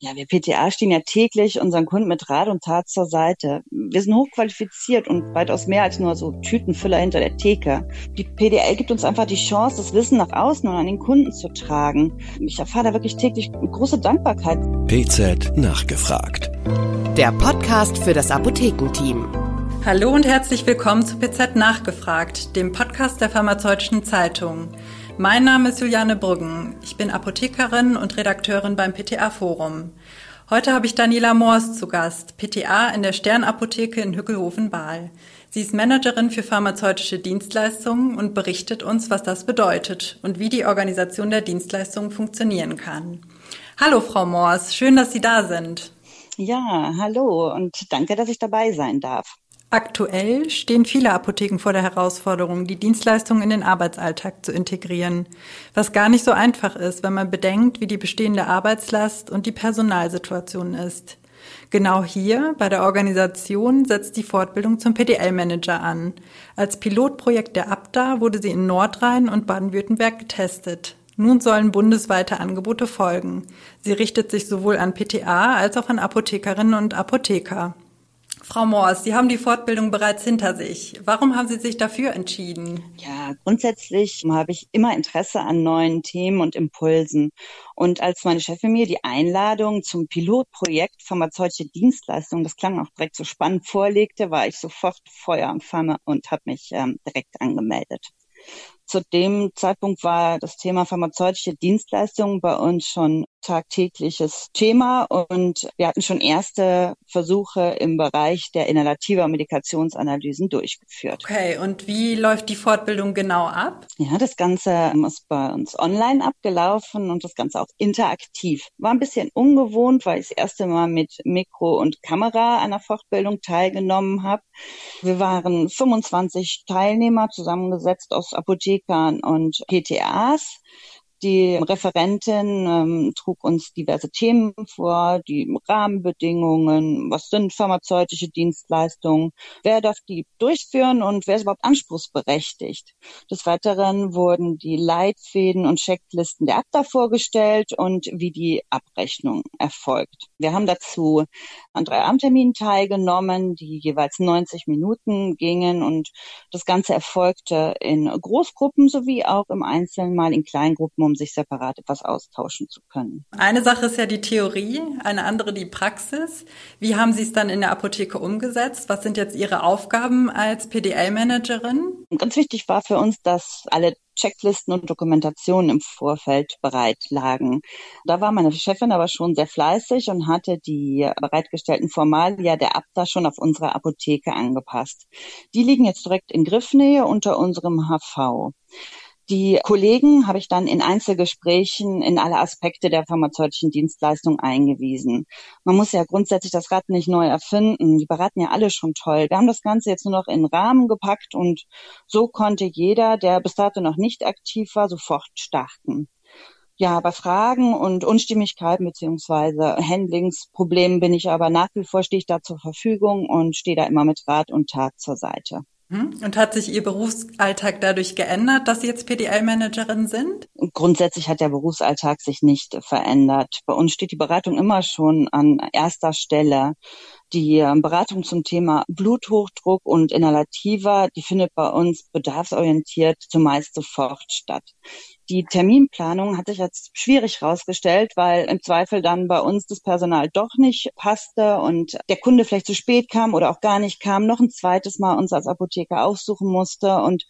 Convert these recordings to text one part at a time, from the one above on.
Ja, wir PTA stehen ja täglich unseren Kunden mit Rat und Tat zur Seite. Wir sind hochqualifiziert und weitaus mehr als nur so Tütenfüller hinter der Theke. Die PDL gibt uns einfach die Chance, das Wissen nach außen und an den Kunden zu tragen. Ich erfahre da wirklich täglich große Dankbarkeit. PZ nachgefragt. Der Podcast für das Apothekenteam. Hallo und herzlich willkommen zu PZ nachgefragt, dem Podcast der Pharmazeutischen Zeitung. Mein Name ist Juliane Brüggen. Ich bin Apothekerin und Redakteurin beim PTA Forum. Heute habe ich Daniela Moors zu Gast, PTA in der Sternapotheke in Hückelhofen-Baal. Sie ist Managerin für pharmazeutische Dienstleistungen und berichtet uns, was das bedeutet und wie die Organisation der Dienstleistungen funktionieren kann. Hallo, Frau Moors. Schön, dass Sie da sind. Ja, hallo und danke, dass ich dabei sein darf. Aktuell stehen viele Apotheken vor der Herausforderung, die Dienstleistungen in den Arbeitsalltag zu integrieren, was gar nicht so einfach ist, wenn man bedenkt, wie die bestehende Arbeitslast und die Personalsituation ist. Genau hier bei der Organisation setzt die Fortbildung zum PDL-Manager an. Als Pilotprojekt der ABDA wurde sie in Nordrhein und Baden-Württemberg getestet. Nun sollen bundesweite Angebote folgen. Sie richtet sich sowohl an PTA als auch an Apothekerinnen und Apotheker. Frau Moors, Sie haben die Fortbildung bereits hinter sich. Warum haben Sie sich dafür entschieden? Ja, grundsätzlich habe ich immer Interesse an neuen Themen und Impulsen. Und als meine Chefin mir die Einladung zum Pilotprojekt Pharmazeutische Dienstleistungen, das klang auch direkt so spannend, vorlegte, war ich sofort Feuer am Flamme und habe mich ähm, direkt angemeldet. Zu dem Zeitpunkt war das Thema pharmazeutische Dienstleistungen bei uns schon tagtägliches Thema und wir hatten schon erste Versuche im Bereich der inhalativer Medikationsanalysen durchgeführt. Okay, und wie läuft die Fortbildung genau ab? Ja, das Ganze ist bei uns online abgelaufen und das Ganze auch interaktiv. War ein bisschen ungewohnt, weil ich das erste Mal mit Mikro und Kamera der Fortbildung teilgenommen habe. Wir waren 25 Teilnehmer zusammengesetzt aus Apothekern und PTAs. Die Referentin ähm, trug uns diverse Themen vor, die Rahmenbedingungen, was sind pharmazeutische Dienstleistungen, wer darf die durchführen und wer ist überhaupt anspruchsberechtigt. Des Weiteren wurden die Leitfäden und Checklisten der Abda vorgestellt und wie die Abrechnung erfolgt. Wir haben dazu an drei Abendterminen teilgenommen, die jeweils 90 Minuten gingen und das Ganze erfolgte in Großgruppen sowie auch im Einzelnen mal in Kleingruppen um sich separat etwas austauschen zu können. Eine Sache ist ja die Theorie, eine andere die Praxis. Wie haben Sie es dann in der Apotheke umgesetzt? Was sind jetzt Ihre Aufgaben als PDL-Managerin? Ganz wichtig war für uns, dass alle Checklisten und Dokumentationen im Vorfeld bereit lagen. Da war meine Chefin aber schon sehr fleißig und hatte die bereitgestellten Formalia der Abda schon auf unsere Apotheke angepasst. Die liegen jetzt direkt in Griffnähe unter unserem HV. Die Kollegen habe ich dann in Einzelgesprächen in alle Aspekte der pharmazeutischen Dienstleistung eingewiesen. Man muss ja grundsätzlich das Rad nicht neu erfinden. Die beraten ja alle schon toll. Wir haben das Ganze jetzt nur noch in Rahmen gepackt und so konnte jeder, der bis dato noch nicht aktiv war, sofort starten. Ja, bei Fragen und Unstimmigkeiten beziehungsweise Handlingsproblemen bin ich aber nach wie vor stehe ich da zur Verfügung und stehe da immer mit Rat und Tat zur Seite. Hm? Und hat sich Ihr Berufsalltag dadurch geändert, dass Sie jetzt PDL-Managerin sind? Grundsätzlich hat der Berufsalltag sich nicht verändert. Bei uns steht die Beratung immer schon an erster Stelle. Die ähm, Beratung zum Thema Bluthochdruck und Inhalativer, die findet bei uns bedarfsorientiert zumeist sofort statt. Die Terminplanung hat sich jetzt schwierig herausgestellt, weil im Zweifel dann bei uns das Personal doch nicht passte und der Kunde vielleicht zu spät kam oder auch gar nicht kam, noch ein zweites Mal uns als Apotheker aufsuchen musste und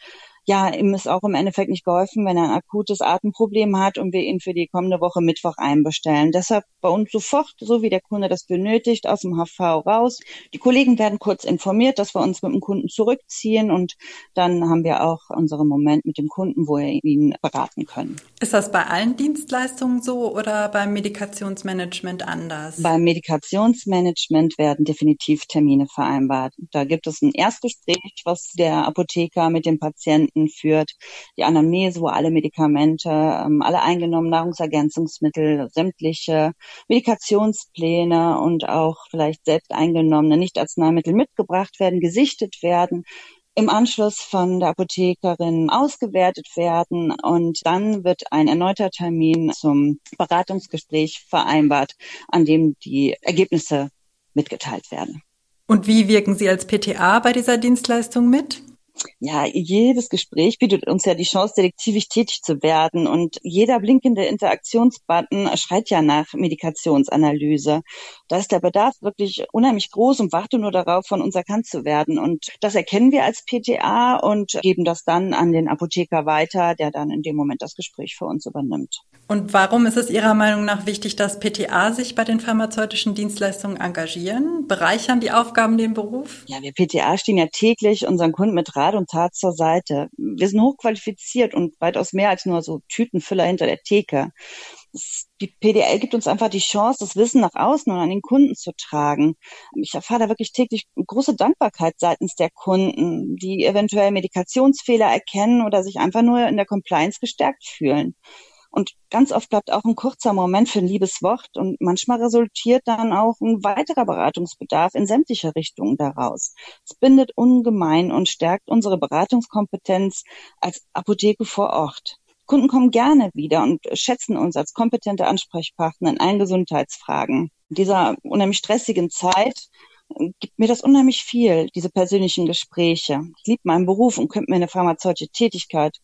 ja, ihm ist auch im Endeffekt nicht geholfen, wenn er ein akutes Atemproblem hat und wir ihn für die kommende Woche Mittwoch einbestellen. Deshalb bei uns sofort, so wie der Kunde das benötigt, aus dem HV raus. Die Kollegen werden kurz informiert, dass wir uns mit dem Kunden zurückziehen und dann haben wir auch unseren Moment mit dem Kunden, wo wir ihn beraten können. Ist das bei allen Dienstleistungen so oder beim Medikationsmanagement anders? Beim Medikationsmanagement werden definitiv Termine vereinbart. Da gibt es ein Erstgespräch, was der Apotheker mit dem Patienten Patienten führt, die Anamnese, wo alle Medikamente, ähm, alle eingenommenen Nahrungsergänzungsmittel, sämtliche Medikationspläne und auch vielleicht selbst eingenommene Nicht-Arzneimittel mitgebracht werden, gesichtet werden im Anschluss von der Apothekerin ausgewertet werden und dann wird ein erneuter Termin zum Beratungsgespräch vereinbart, an dem die Ergebnisse mitgeteilt werden. Und wie wirken Sie als PTA bei dieser Dienstleistung mit? Ja, jedes Gespräch bietet uns ja die Chance, detektivisch tätig zu werden. Und jeder blinkende Interaktionsbutton schreit ja nach Medikationsanalyse. Da ist der Bedarf wirklich unheimlich groß und warte nur darauf, von uns erkannt zu werden. Und das erkennen wir als PTA und geben das dann an den Apotheker weiter, der dann in dem Moment das Gespräch für uns übernimmt. Und warum ist es Ihrer Meinung nach wichtig, dass PTA sich bei den pharmazeutischen Dienstleistungen engagieren? Bereichern die Aufgaben den Beruf? Ja, wir PTA stehen ja täglich unseren Kunden mit Rat und Tat zur Seite. Wir sind hochqualifiziert und weitaus mehr als nur so Tütenfüller hinter der Theke. Die PDL gibt uns einfach die Chance, das Wissen nach außen und an den Kunden zu tragen. Ich erfahre da wirklich täglich große Dankbarkeit seitens der Kunden, die eventuell Medikationsfehler erkennen oder sich einfach nur in der Compliance gestärkt fühlen. Und ganz oft bleibt auch ein kurzer Moment für ein liebes Wort und manchmal resultiert dann auch ein weiterer Beratungsbedarf in sämtliche Richtungen daraus. Es bindet ungemein und stärkt unsere Beratungskompetenz als Apotheke vor Ort. Kunden kommen gerne wieder und schätzen uns als kompetente Ansprechpartner in allen Gesundheitsfragen. In dieser unheimlich stressigen Zeit gibt mir das unheimlich viel, diese persönlichen Gespräche. Ich liebe meinen Beruf und könnte mir eine pharmazeutische Tätigkeit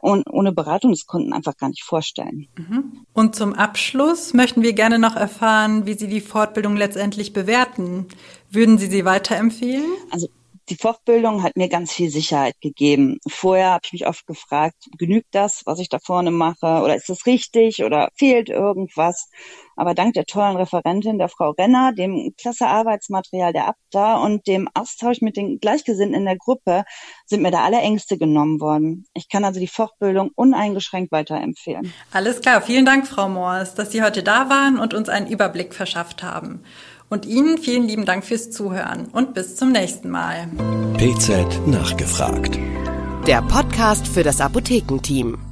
und ohne Beratung des Kunden einfach gar nicht vorstellen. Mhm. Und zum Abschluss möchten wir gerne noch erfahren, wie Sie die Fortbildung letztendlich bewerten. Würden Sie sie weiterempfehlen? Also die Fortbildung hat mir ganz viel Sicherheit gegeben. Vorher habe ich mich oft gefragt, genügt das, was ich da vorne mache, oder ist das richtig oder fehlt irgendwas? Aber dank der tollen Referentin, der Frau Renner, dem klasse Arbeitsmaterial der Abda und dem Austausch mit den Gleichgesinnten in der Gruppe sind mir da alle Ängste genommen worden. Ich kann also die Fortbildung uneingeschränkt weiterempfehlen. Alles klar, vielen Dank, Frau Moors, dass Sie heute da waren und uns einen Überblick verschafft haben. Und Ihnen vielen lieben Dank fürs Zuhören und bis zum nächsten Mal. PZ nachgefragt. Der Podcast für das Apothekenteam.